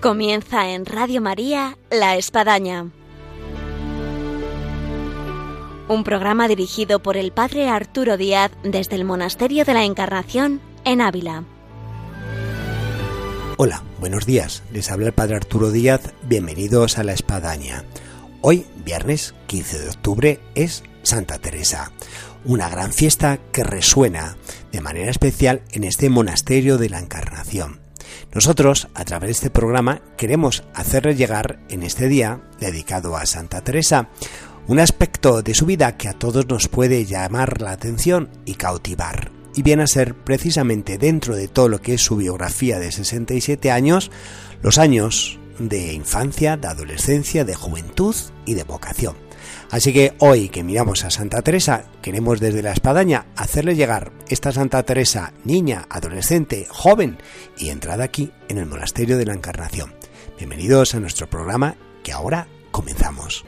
Comienza en Radio María La Espadaña. Un programa dirigido por el Padre Arturo Díaz desde el Monasterio de la Encarnación en Ávila. Hola, buenos días. Les habla el Padre Arturo Díaz. Bienvenidos a La Espadaña. Hoy, viernes 15 de octubre, es Santa Teresa, una gran fiesta que resuena de manera especial en este monasterio de la Encarnación. Nosotros, a través de este programa, queremos hacerles llegar en este día, dedicado a Santa Teresa, un aspecto de su vida que a todos nos puede llamar la atención y cautivar. Y viene a ser precisamente dentro de todo lo que es su biografía de 67 años, los años de infancia, de adolescencia, de juventud y de vocación. Así que hoy que miramos a Santa Teresa, queremos desde la espadaña hacerle llegar esta Santa Teresa, niña, adolescente, joven y entrada aquí en el Monasterio de la Encarnación. Bienvenidos a nuestro programa que ahora comenzamos.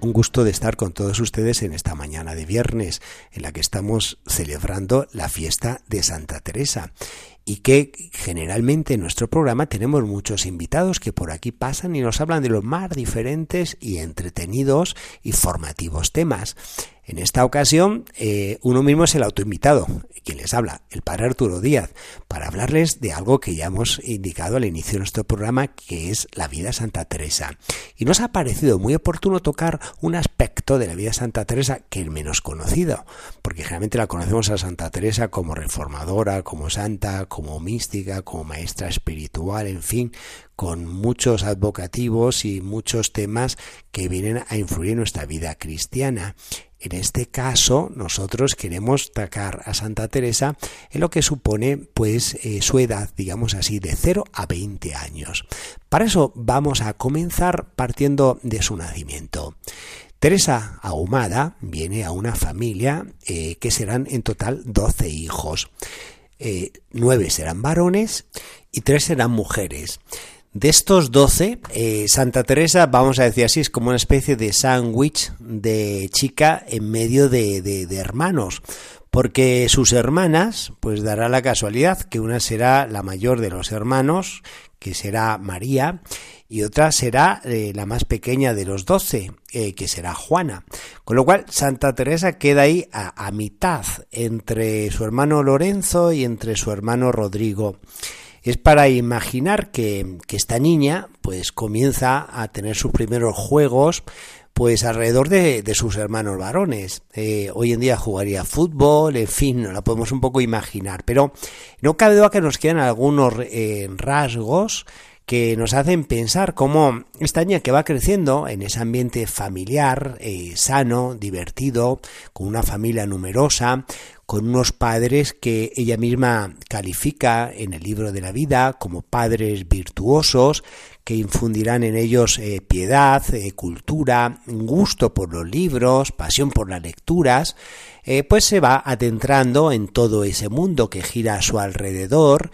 Un gusto de estar con todos ustedes en esta mañana de viernes en la que estamos celebrando la fiesta de Santa Teresa y que generalmente en nuestro programa tenemos muchos invitados que por aquí pasan y nos hablan de los más diferentes y entretenidos y formativos temas. En esta ocasión, eh, uno mismo es el autoinvitado, quien les habla, el padre Arturo Díaz, para hablarles de algo que ya hemos indicado al inicio de nuestro programa, que es la vida de Santa Teresa. Y nos ha parecido muy oportuno tocar un aspecto de la vida de Santa Teresa que es menos conocido, porque generalmente la conocemos a Santa Teresa como reformadora, como santa, como mística, como maestra espiritual, en fin, con muchos advocativos y muchos temas que vienen a influir en nuestra vida cristiana. En este caso, nosotros queremos tacar a Santa Teresa en lo que supone pues eh, su edad, digamos así, de 0 a 20 años. Para eso vamos a comenzar partiendo de su nacimiento. Teresa Ahumada viene a una familia eh, que serán en total 12 hijos. Eh, nueve serán varones y tres serán mujeres. De estos doce, eh, Santa Teresa, vamos a decir así, es como una especie de sándwich de chica en medio de, de, hermanos, porque sus hermanas, pues dará la casualidad que una será la mayor de los hermanos, que será María, y otra será eh, la más pequeña de los doce, eh, que será Juana. Con lo cual, Santa Teresa queda ahí a mitad entre su hermano Lorenzo y entre su hermano Rodrigo es para imaginar que, esta niña pues comienza a tener sus primeros juegos pues alrededor de, sus hermanos varones. Eh, hoy en día jugaría fútbol, en fin, no la podemos un poco imaginar, pero no cabe duda que nos quedan algunos eh, rasgos que nos hacen pensar cómo esta niña que va creciendo en ese ambiente familiar, eh, sano, divertido, con una familia numerosa, con unos padres que ella misma califica en el libro de la vida como padres virtuosos, que infundirán en ellos eh, piedad, eh, cultura, gusto por los libros, pasión por las lecturas, pues se va adentrando en todo ese mundo que gira a su alrededor,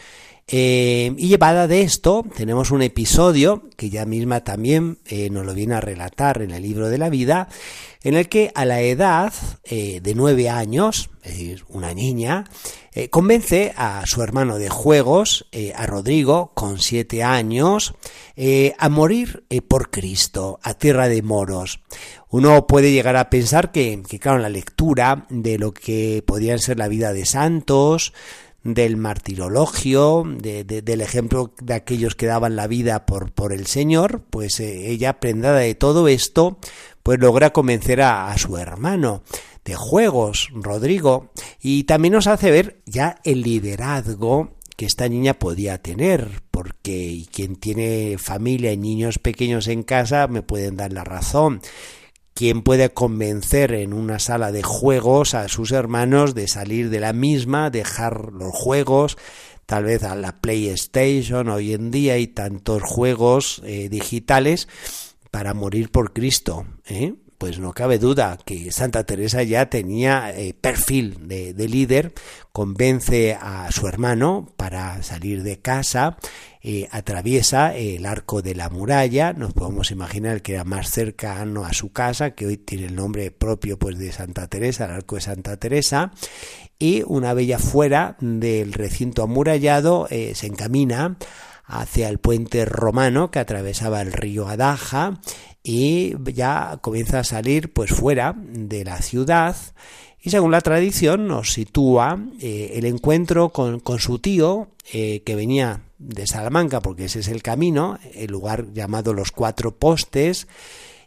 eh, y llevada de esto, tenemos un episodio que ya misma también eh, nos lo viene a relatar en el libro de la vida, en el que a la edad eh, de nueve años, es decir, una niña, convence a su hermano de juegos, a Rodrigo, con siete años, a morir por Cristo, a tierra de moros. Uno puede llegar a pensar que, claro, la lectura de lo que podrían ser la vida de santos, del martirologio, del ejemplo de aquellos que daban la vida por, por el Señor, pues eh, ella, prendada de todo esto, pues logra convencer a, su hermano de juegos, Rodrigo, y también nos hace ver ya el liderazgo que esta niña podía tener, porque quien tiene familia y niños pequeños en casa me pueden dar la razón ¿Quién puede convencer en una sala de juegos a sus hermanos de salir de la misma, dejar los juegos, tal vez a la PlayStation hoy en día hay tantos juegos eh, digitales para morir por Cristo? ¿eh? pues no cabe duda que Santa Teresa ya tenía eh, perfil de, líder, convence a su hermano para salir de casa, eh, atraviesa el arco de la muralla, nos podemos imaginar que era más cercano a su casa, que hoy tiene el nombre propio pues de Santa Teresa, el arco de Santa Teresa, y una vez ya fuera del recinto amurallado eh, se encamina hacia el puente romano que atravesaba el río Adaja y ya comienza a salir pues fuera de la ciudad. Y según la tradición nos sitúa eh, el encuentro con, su tío eh, que venía de Salamanca porque ese es el camino, el lugar llamado los cuatro postes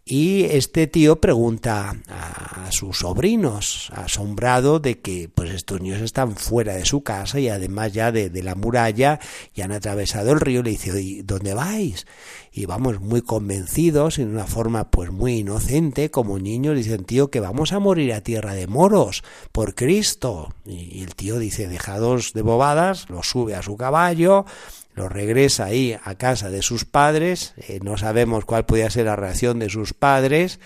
y este tío pregunta a sus sobrinos, asombrado de que pues estos niños están fuera de su casa y además ya de, la muralla y han atravesado el río. Le dice, ¿y dónde vais? Y vamos muy convencidos, en una forma pues muy inocente, como niños, dicen, tío, que vamos a morir a tierra de moros, por Cristo. Y el tío dice, dejados de bobadas, lo sube a su caballo, lo regresa ahí a casa de sus padres, eh, no sabemos cuál podía ser la reacción de sus padres,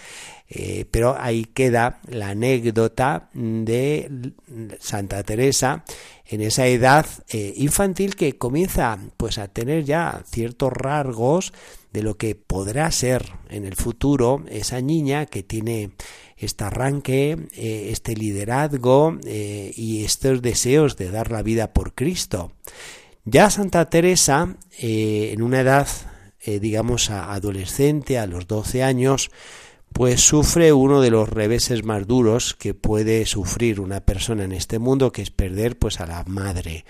eh, pero ahí queda la anécdota de Santa Teresa en esa edad eh, infantil que comienza pues a tener ya ciertos rasgos de lo que podrá ser en el futuro esa niña que tiene este arranque, este liderazgo y estos deseos de dar la vida por Cristo. Ya Santa Teresa, eh, en una edad, eh, digamos, adolescente, a los 12 años, pues sufre uno de los reveses más duros que puede sufrir una persona en este mundo, que es perder pues a la madre.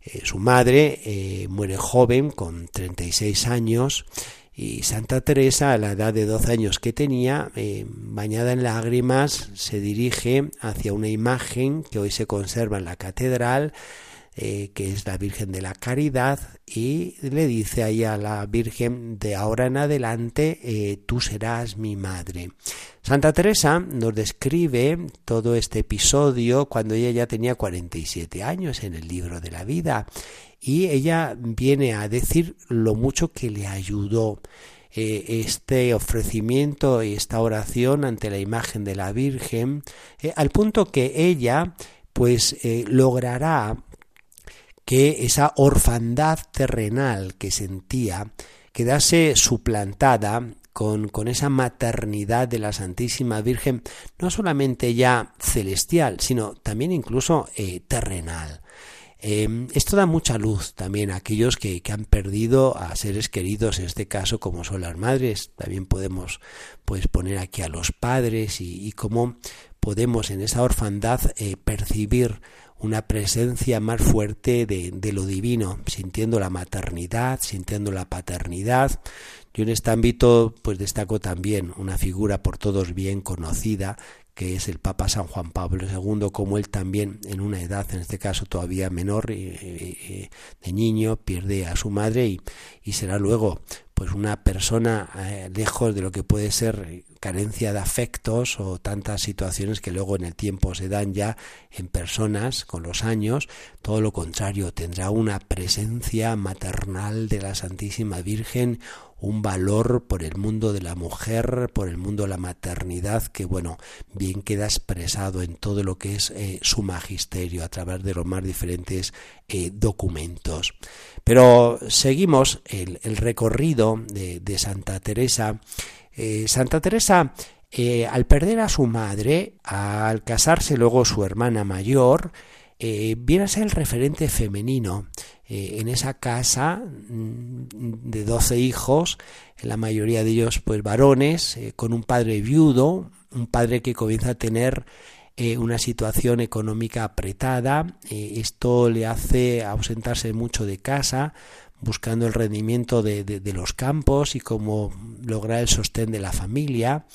Eh, su madre muere joven, con 36 años, y Santa Teresa, a la edad de 12 años que tenía, bañada en lágrimas, se dirige hacia una imagen que hoy se conserva en la catedral, eh, que es la Virgen de la Caridad, y le dice ahí a la Virgen, de ahora en adelante eh, tú serás mi madre. Santa Teresa nos describe todo este episodio cuando ella ya tenía 47 años en el libro de la vida y ella viene a decir lo mucho que le ayudó eh, este ofrecimiento y esta oración ante la imagen de la Virgen, al punto que ella pues logrará que esa orfandad terrenal que sentía quedase suplantada con, con, esa maternidad de la Santísima Virgen, no solamente ya celestial, sino también incluso eh, terrenal. Em, esto da mucha luz también a aquellos que, que, han perdido a seres queridos, en este caso como son las madres. También podemos pues poner aquí a los padres y, y cómo podemos en esa orfandad eh, percibir una presencia más fuerte de, de, lo divino, sintiendo la maternidad, sintiendo la paternidad. Yo en este ámbito pues destaco también una figura por todos bien conocida, que es el Papa San Juan Pablo II, como él también en una edad, en este caso todavía menor, de niño, pierde a su madre y, y será luego pues una persona eh, lejos de lo que puede ser carencia de afectos o tantas situaciones que luego en el tiempo se dan ya en personas con los años, todo lo contrario, tendrá una presencia maternal de la Santísima Virgen, un valor por el mundo de la mujer, por el mundo de la maternidad, que bueno, bien queda expresado en todo lo que es eh, su magisterio a través de los más diferentes eh, documentos. Pero seguimos el, recorrido de, de Santa Teresa eh, Santa Teresa, eh, al perder a su madre, al casarse luego su hermana mayor, eh, viene a ser el referente femenino en esa casa mm, de doce hijos, la mayoría de ellos pues varones, con un padre viudo, un padre que comienza a tener una situación económica apretada, esto le hace ausentarse mucho de casa, buscando el rendimiento de, los campos y cómo lograr el sostén de la familia.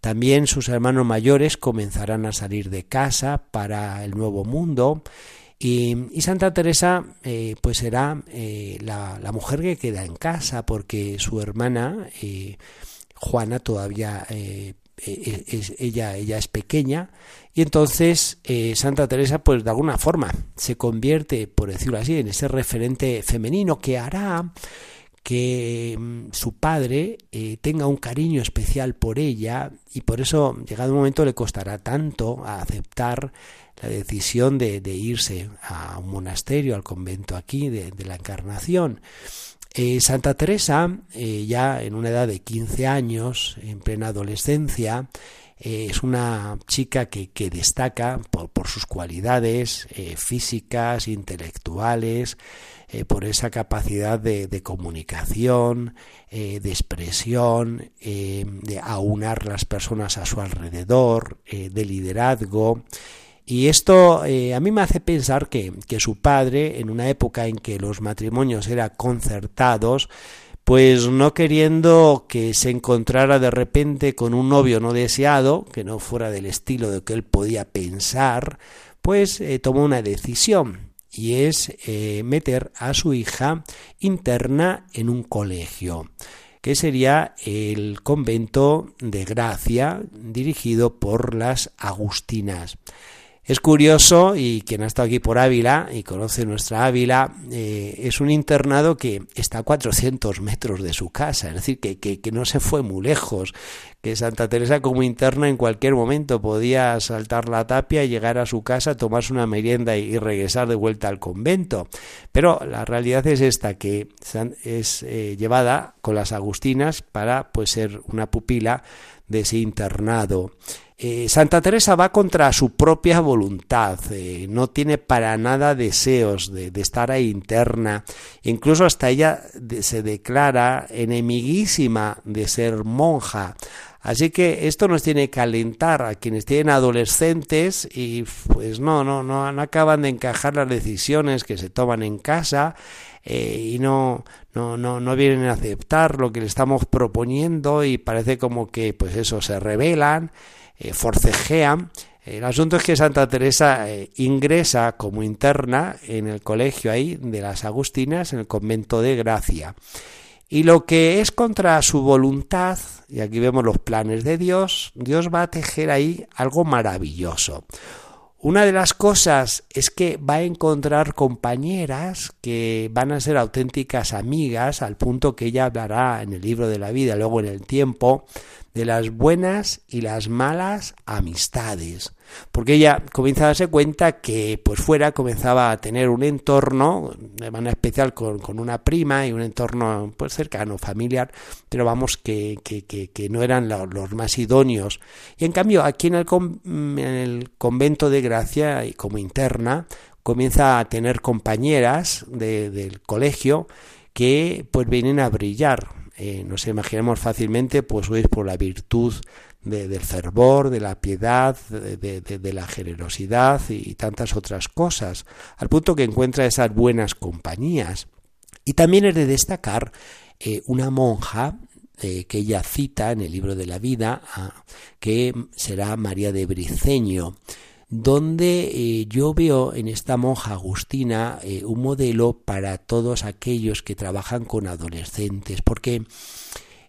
También sus hermanos mayores comenzarán a salir de casa para el nuevo mundo y, Santa Teresa eh, pues será eh, la, mujer que queda en casa porque su hermana eh, Juana todavía es, ella, ella es pequeña y entonces eh, Santa Teresa pues de alguna forma se convierte, por decirlo así, en ese referente femenino que hará que mm, su padre eh, tenga un cariño especial por ella y por eso llegado un momento le costará tanto aceptar la decisión de, irse a un monasterio, al convento aquí de, la Encarnación. Eh, Santa Teresa, eh, ya en una edad de 15 años, en plena adolescencia, es una chica que, destaca por, sus cualidades físicas, intelectuales, eh, por esa capacidad de, comunicación, eh, de expresión, eh, de aunar las personas a su alrededor, de liderazgo. Y esto a mí me hace pensar que, que su padre, en una época en que los matrimonios eran concertados, pues no queriendo que se encontrara de repente con un novio no deseado, que no fuera del estilo de que él podía pensar, pues tomó una decisión y es eh, meter a su hija interna en un colegio que sería el convento de Gracia dirigido por las Agustinas. Es curioso, y quien ha estado aquí por Ávila y conoce nuestra Ávila, eh, es un internado que está a 400 metros de su casa, es decir, que, que, no se fue muy lejos, que Santa Teresa como interna en cualquier momento podía saltar la tapia llegar a su casa, tomarse una merienda y, regresar de vuelta al convento. Pero la realidad es esta, que es eh, llevada con las Agustinas para pues, ser una pupila de ese internado. Eh, Santa Teresa va contra su propia voluntad, eh, no tiene para nada deseos de, estar ahí interna, incluso hasta ella se declara enemiguísima de ser monja. Así que esto nos tiene que alentar a quienes tienen adolescentes y pues no, no, no, no acaban de encajar las decisiones que se toman en casa eh, y no, no, no, no vienen a aceptar lo que le estamos proponiendo y parece como que pues eso se rebelan eh, forcejean. El asunto es que Santa Teresa eh, ingresa como interna en el colegio ahí de las Agustinas, en el convento de Gracia. Y lo que es contra su voluntad, y aquí vemos los planes de Dios, Dios va a tejer ahí algo maravilloso. Una de las cosas es que va a encontrar compañeras que van a ser auténticas amigas, al punto que ella hablará en el libro de la vida, luego en el tiempo, de las buenas y las malas amistades. Porque ella comienza a darse cuenta que pues fuera comenzaba a tener un entorno, de manera especial con, una prima y un entorno pues cercano, familiar, pero vamos que, que, que, no eran los, más idóneos. Y en cambio aquí en el, en el convento de Gracia y como interna comienza a tener compañeras del colegio que pues vienen a brillar eh, nos imaginamos fácilmente, pues es por la virtud del fervor, de la piedad, de, la generosidad y tantas otras cosas, al punto que encuentra esas buenas compañías. Y también es de destacar eh, una monja eh, que ella cita en el libro de la vida, que será María de Briceño donde eh, yo veo en esta monja agustina un modelo para todos aquellos que trabajan con adolescentes, porque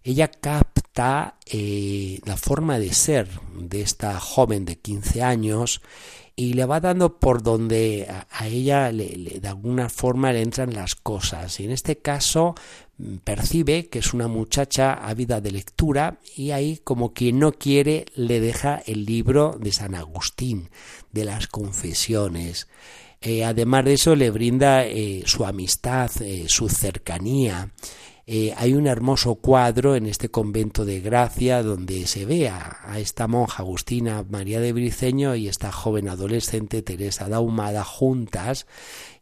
ella capta eh, la forma de ser de esta joven de 15 años y le va dando por donde a, ella le, de alguna forma le entran las cosas. Y en este caso mm, percibe que es una muchacha ávida de lectura y ahí como quien no quiere le deja el libro de San Agustín, de las confesiones. Eh, además de eso le brinda eh, su amistad, su cercanía. Eh, hay un hermoso cuadro en este convento de Gracia donde se ve a, esta monja Agustina María de Briceño y esta joven adolescente Teresa Daumada juntas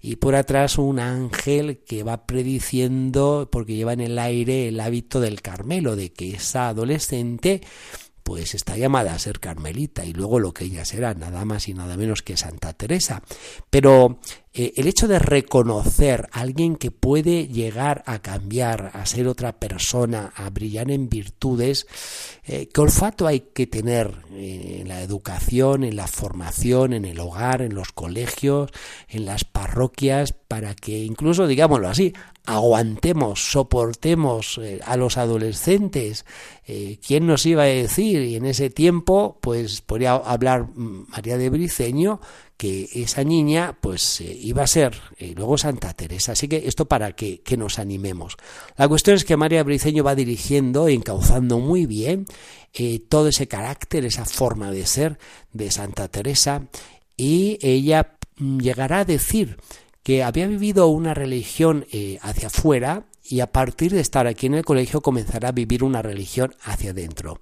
y por atrás un ángel que va prediciendo porque lleva en el aire el hábito del Carmelo de que esa adolescente pues está llamada a ser carmelita y luego lo que ella será, nada más y nada menos que Santa Teresa. Pero eh, el hecho de reconocer a alguien que puede llegar a cambiar, a ser otra persona, a brillar en virtudes, eh, ¿qué olfato hay que tener eh, en la educación, en la formación, en el hogar, en los colegios, en las parroquias, para que incluso, digámoslo así, aguantemos, soportemos a los adolescentes? ¿Quién nos iba a decir? Y en ese tiempo, pues podría hablar María de Briceño, que esa niña pues eh, iba a ser eh, luego Santa Teresa. Así que esto para que, que, nos animemos. La cuestión es que María Briceño va dirigiendo, encauzando muy bien eh, todo ese carácter, esa forma de ser de Santa Teresa y ella mm, llegará a decir que había vivido una religión hacia afuera y a partir de estar aquí en el colegio comenzará a vivir una religión hacia adentro.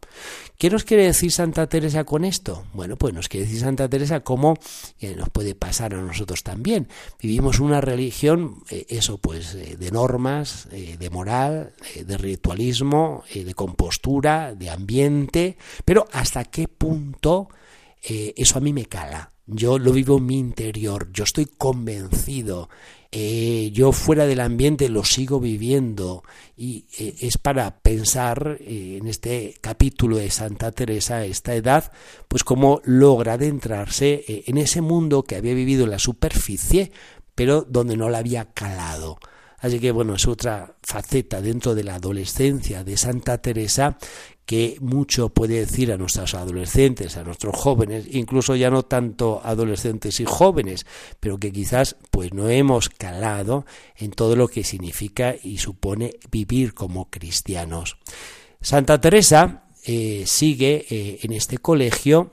¿Qué nos quiere decir Santa Teresa con esto? Bueno, pues nos quiere decir Santa Teresa cómo nos puede pasar a nosotros también. Vivimos una religión, eh, eso pues, eh, de normas, eh, de moral, de ritualismo, de compostura, de ambiente, pero hasta qué punto eso a mí me cala. Yo lo vivo en mi interior, yo estoy convencido eh, yo fuera del ambiente lo sigo viviendo y eh, es para pensar eh, en este capítulo de Santa Teresa, esta edad, pues cómo logra adentrarse en ese mundo que había vivido en la superficie, pero donde no la había calado. Así que bueno, es otra faceta dentro de la adolescencia de Santa Teresa que mucho puede decir a nuestros adolescentes, a nuestros jóvenes, incluso ya no tanto adolescentes y jóvenes, pero que quizás pues no hemos calado en todo lo que significa y supone vivir como cristianos. Santa Teresa eh, sigue eh, en este colegio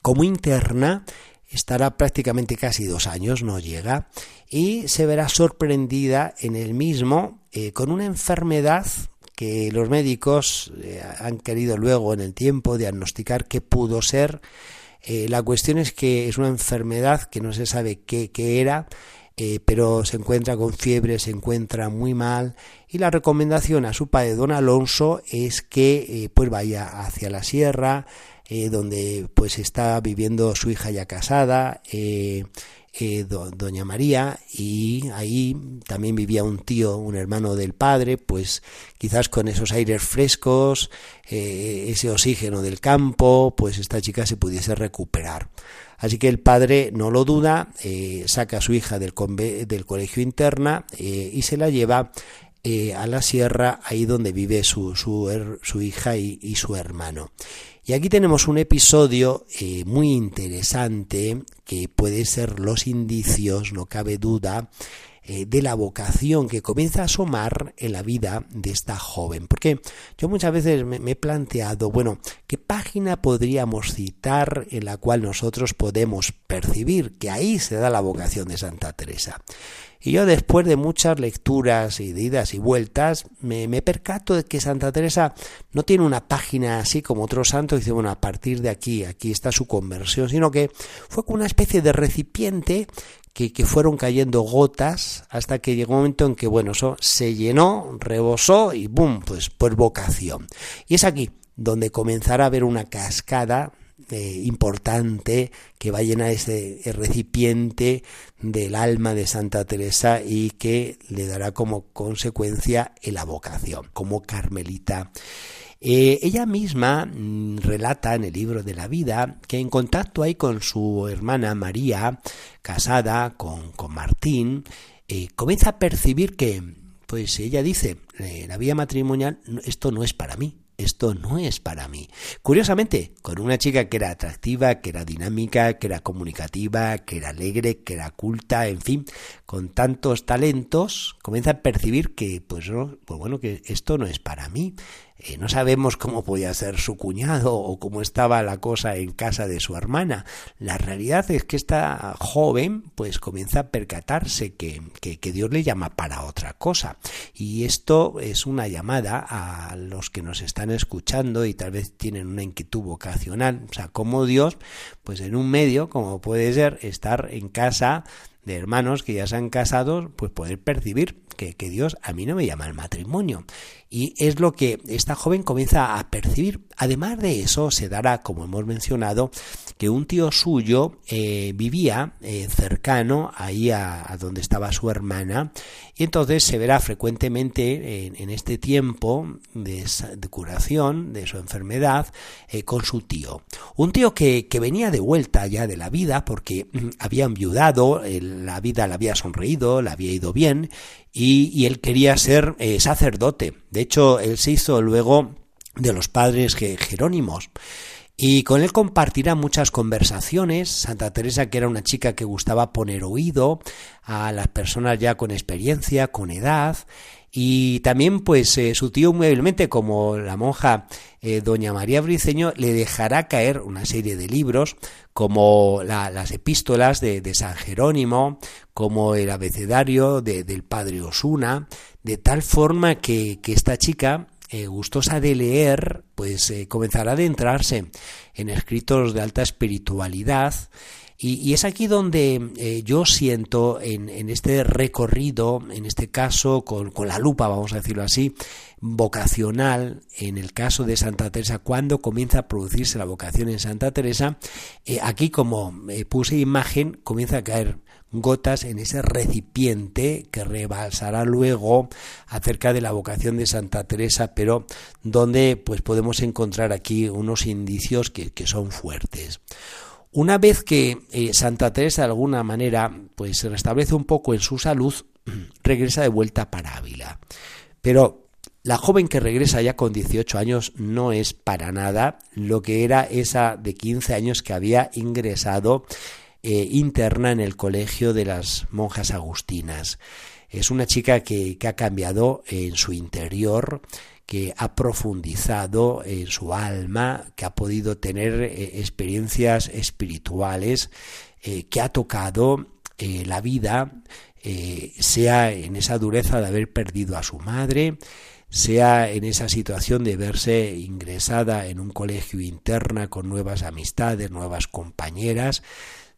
como interna, estará prácticamente casi dos años, no llega, y se verá sorprendida en el mismo eh, con una enfermedad que los médicos eh, han querido luego en el tiempo diagnosticar qué pudo ser. Eh, la cuestión es que es una enfermedad que no se sabe qué, era, eh, pero se encuentra con fiebre, se encuentra muy mal y la recomendación a su padre don Alonso es que pues vaya hacia la sierra donde pues está viviendo su hija ya casada eh, doña María y ahí también vivía un tío, un hermano del padre, pues quizás con esos aires frescos, eh, ese oxígeno del campo, pues esta chica se pudiese recuperar. Así que el padre no lo duda, eh, saca a su hija del, del colegio interna y se la lleva a la sierra, ahí donde vive su, su, su hija y su hermano. Y aquí tenemos un episodio eh, muy interesante que puede ser los indicios, no cabe duda, eh, de la vocación que comienza a asomar en la vida de esta joven. Porque yo muchas veces me, he planteado, bueno, ¿qué página podríamos citar en la cual nosotros podemos percibir que ahí se da la vocación de Santa Teresa? Y yo después de muchas lecturas y de idas y vueltas, me, me, percato de que Santa Teresa no tiene una página así como otros santos, dice, bueno, a partir de aquí, aquí está su conversión, sino que fue como una especie de recipiente que, fueron cayendo gotas hasta que llegó un momento en que, bueno, eso se llenó, rebosó y ¡boom! Pues por vocación. Y es aquí donde comenzará a haber una cascada eh, importante que va a llenar ese recipiente del alma de Santa Teresa y que le dará como consecuencia la vocación como carmelita. Eh, ella misma mm, relata en el libro de la vida que en contacto hay con su hermana María, casada con, con Martín, eh, comienza a percibir que, pues ella dice, la vida matrimonial, esto no es para mí, esto no es para mí. Curiosamente, con una chica que era atractiva, que era dinámica, que era comunicativa, que era alegre, que era culta, en fin, con tantos talentos, comienza a percibir que, pues, no, pues bueno, que esto no es para mí. Eh, no sabemos cómo podía ser su cuñado o cómo estaba la cosa en casa de su hermana. La realidad es que esta joven pues comienza a percatarse que, que, que Dios le llama para otra cosa. Y esto es una llamada a los que nos están escuchando y tal vez tienen una inquietud vocacional. O sea, como Dios, pues en un medio, como puede ser estar en casa de hermanos que ya se han casado, pues poder percibir que, Dios a mí no me llama al matrimonio. Y es lo que esta joven comienza a percibir. Además de eso, se dará, como hemos mencionado, que un tío suyo eh, vivía eh, cercano ahí a, donde estaba su hermana y entonces se verá frecuentemente en, este tiempo de, curación de su enfermedad eh, con su tío. Un tío que, venía de vuelta ya de la vida porque mm, había enviudado, la vida le había sonreído, le había ido bien y, y él quería ser sacerdote. De hecho, él se hizo luego de los padres jerónimos. Y con él compartirá muchas conversaciones. Santa Teresa, que era una chica que gustaba poner oído a las personas ya con experiencia, con edad, y también pues eh, su tío muy hábilmente como la monja eh, doña María Briceño le dejará caer una serie de libros como las epístolas de, San Jerónimo como el abecedario del padre Osuna de tal forma que, esta chica eh, gustosa de leer, pues comenzará a adentrarse en escritos de alta espiritualidad. Y, es aquí donde eh, yo siento en, este recorrido, en este caso con, la lupa, vamos a decirlo así, vocacional, en el caso de Santa Teresa, cuando comienza a producirse la vocación en Santa Teresa, eh, aquí como eh, puse imagen, comienza a caer gotas en ese recipiente que rebalsará luego acerca de la vocación de Santa Teresa, pero donde pues podemos encontrar aquí unos indicios que, que son fuertes. Una vez que eh, Santa Teresa de alguna manera pues se restablece un poco en su salud, regresa de vuelta para Ávila. Pero la joven que regresa ya con 18 años no es para nada lo que era esa de 15 años que había ingresado eh, interna en el colegio de las monjas agustinas. Es una chica que, que ha cambiado en su interior, que ha profundizado en su alma, que ha podido tener eh, experiencias espirituales, eh, que ha tocado la vida, sea en esa dureza de haber perdido a su madre, sea en esa situación de verse ingresada en un colegio interna con nuevas amistades, nuevas compañeras,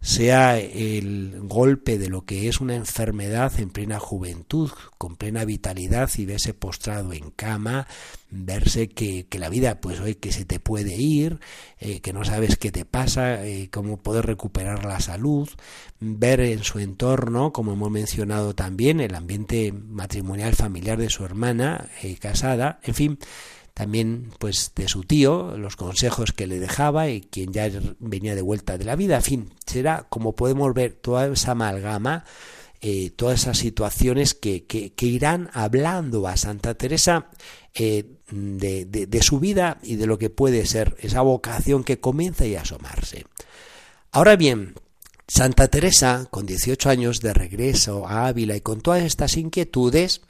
sea el golpe de lo que es una enfermedad en plena juventud, con plena vitalidad y verse postrado en cama, verse que, la vida pues hoy que se te puede ir, eh, que no sabes qué te pasa, eh, cómo poder recuperar la salud, ver en su entorno, como hemos mencionado también, el ambiente matrimonial familiar de su hermana eh, casada, en fin, también pues de su tío, los consejos que le dejaba y quien ya venía de vuelta de la vida, en fin, será como podemos ver toda esa amalgama, eh, todas esas situaciones que, que, irán hablando a Santa Teresa eh, de, de, su vida y de lo que puede ser esa vocación que comienza a asomarse. Ahora bien, Santa Teresa, con 18 años de regreso a Ávila y con todas estas inquietudes,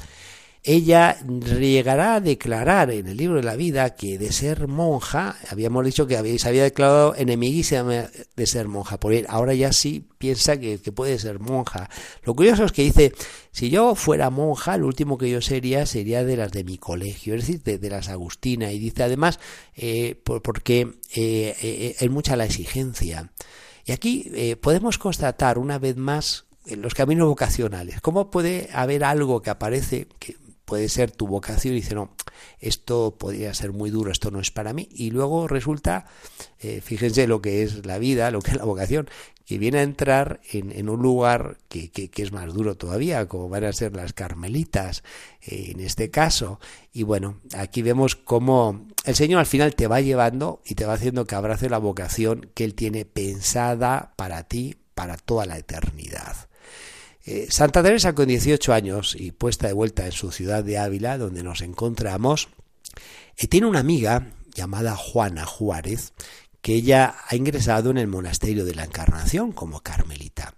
ella llegará a declarar en el libro de la vida que de ser monja, habíamos dicho que se había declarado enemiguísima de ser monja, por él ahora ya sí piensa que, puede ser monja. Lo curioso es que dice, si yo fuera monja, lo último que yo sería sería de las de mi colegio, es decir, de, las Agustinas, y dice además, eh, porque eh, eh, es mucha la exigencia. Y aquí podemos constatar una vez más en los caminos vocacionales. ¿Cómo puede haber algo que aparece, que puede ser tu vocación y dice, no, esto podría ser muy duro, esto no es para mí. Y luego resulta, eh, fíjense lo que es la vida, lo que es la vocación, que viene a entrar en, un lugar que, es más duro todavía, como van a ser las carmelitas eh, en este caso. Y bueno, aquí vemos cómo el Señor al final te va llevando y te va haciendo que abrace la vocación que Él tiene pensada para ti, para toda la eternidad. Eh, Santa Teresa con 18 años y puesta de vuelta en su ciudad de Ávila, donde nos encontramos, eh, tiene una amiga llamada Juana Juárez, que ella ha ingresado en el monasterio de la Encarnación como carmelita.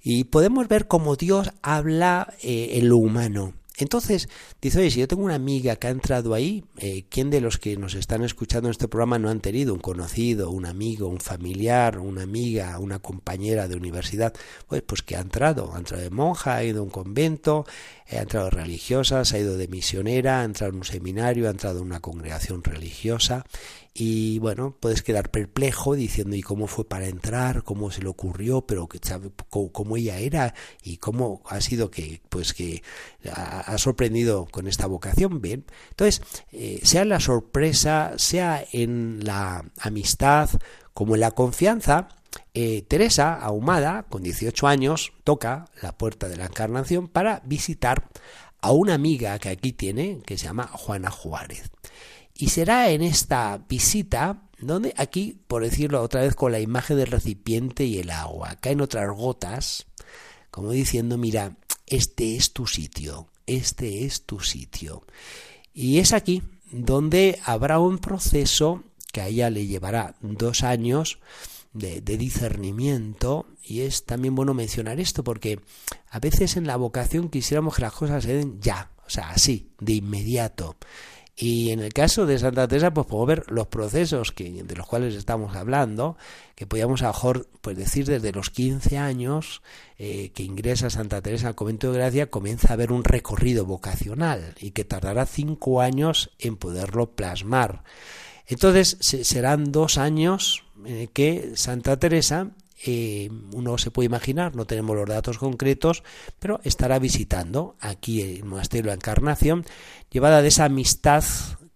Y podemos ver cómo Dios habla eh, en lo humano, entonces, dice, oye, si yo tengo una amiga que ha entrado ahí, eh, ¿quién de los que nos están escuchando en este programa no han tenido un conocido, un amigo, un familiar, una amiga, una compañera de universidad? Pues, pues que ha entrado, ha entrado de monja, ha ido a un convento, ha entrado de religiosa, ha ido de misionera, ha entrado en un seminario, ha entrado en una congregación religiosa y bueno, puedes quedar perplejo diciendo y cómo fue para entrar, cómo se le ocurrió, pero cómo ella era y cómo ha sido que pues que ha sorprendido con esta vocación. Bien, entonces eh, sea en la sorpresa, sea en la amistad, como en la confianza, eh, Teresa, ahumada, con 18 años, toca la puerta de la Encarnación para visitar a una amiga que aquí tiene, que se llama Juana Juárez. Y será en esta visita donde aquí, por decirlo otra vez con la imagen del recipiente y el agua, caen otras gotas, como diciendo, mira, este es tu sitio, este es tu sitio. Y es aquí donde habrá un proceso que a ella le llevará dos años de, discernimiento y es también bueno mencionar esto porque a veces en la vocación quisiéramos que las cosas se den ya, o sea, así, de inmediato. Y en el caso de Santa Teresa, pues podemos ver los procesos que, de los cuales estamos hablando, que podíamos mejor pues decir desde los 15 años eh, que ingresa Santa Teresa al convento de Gracia, comienza a haber un recorrido vocacional y que tardará cinco años en poderlo plasmar. Entonces serán dos años eh, que Santa Teresa eh, uno se puede imaginar, no tenemos los datos concretos, pero estará visitando aquí el monasterio de la Encarnación, llevada de esa amistad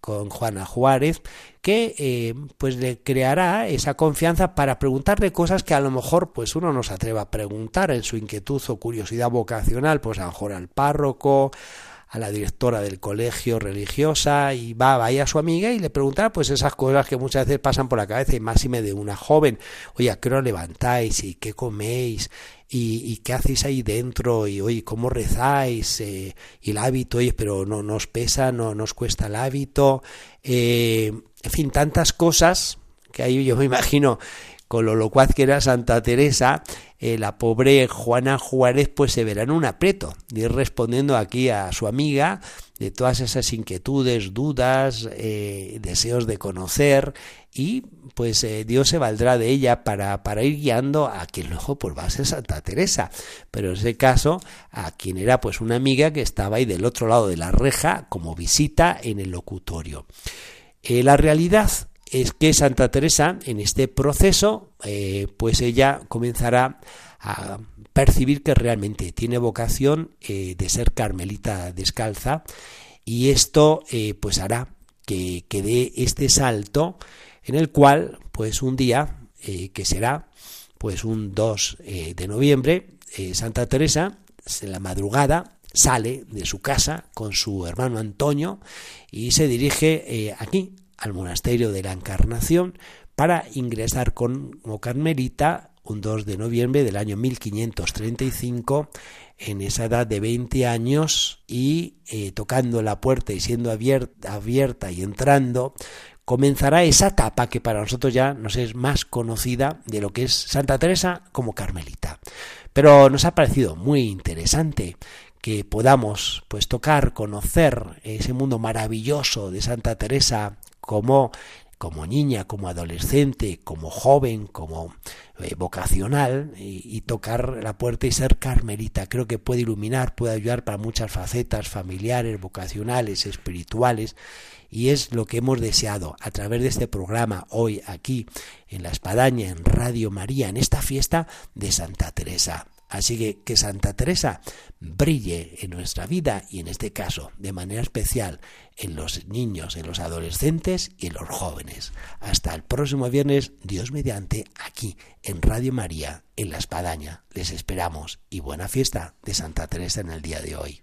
con Juana Juárez, que eh, pues le creará esa confianza para preguntarle cosas que a lo mejor pues uno no se atreva a preguntar en su inquietud o curiosidad vocacional, pues a lo mejor al párroco, a la directora del colegio religiosa y va, a su amiga y le pregunta pues esas cosas que muchas veces pasan por la cabeza y máxime de una joven, oye, ¿a qué hora levantáis? ¿Y qué coméis? ¿Y, qué hacéis ahí dentro? Y oye, ¿cómo rezáis? Eh, y el hábito, oye, pero no nos pesa, no nos cuesta el hábito. Eh, en fin, tantas cosas que ahí yo me imagino con lo locuaz que era Santa Teresa, eh, la pobre Juana Juárez pues se verá en un aprieto, de ir respondiendo aquí a su amiga de todas esas inquietudes, dudas, eh, deseos de conocer y pues eh, Dios se valdrá de ella para, para ir guiando a quien luego pues va a ser Santa Teresa, pero en ese caso a quien era pues una amiga que estaba ahí del otro lado de la reja como visita en el locutorio. la realidad es que Santa Teresa en este proceso, eh, pues ella comenzará a percibir que realmente tiene vocación eh, de ser carmelita descalza y esto eh, pues hará que, que dé este salto en el cual pues un día que será pues un 2 de noviembre Santa Teresa en la madrugada sale de su casa con su hermano Antonio y se dirige aquí al monasterio de la Encarnación para ingresar como carmelita un 2 de noviembre del año 1535 en esa edad de 20 años y eh, tocando la puerta y siendo abierta, abierta y entrando comenzará esa etapa que para nosotros ya nos es más conocida de lo que es Santa Teresa como carmelita. Pero nos ha parecido muy interesante que podamos pues tocar, conocer ese mundo maravilloso de Santa Teresa como, como niña, como adolescente, como joven, como eh, vocacional y, tocar la puerta y ser carmelita. Creo que puede iluminar, puede ayudar para muchas facetas familiares, vocacionales, espirituales y es lo que hemos deseado a través de este programa hoy aquí en La Espadaña, en Radio María, en esta fiesta de Santa Teresa. Así que que Santa Teresa brille en nuestra vida y en este caso de manera especial en los niños, en los adolescentes y en los jóvenes. Hasta el próximo viernes, Dios mediante, aquí en Radio María, en La Espadaña. Les esperamos y buena fiesta de Santa Teresa en el día de hoy.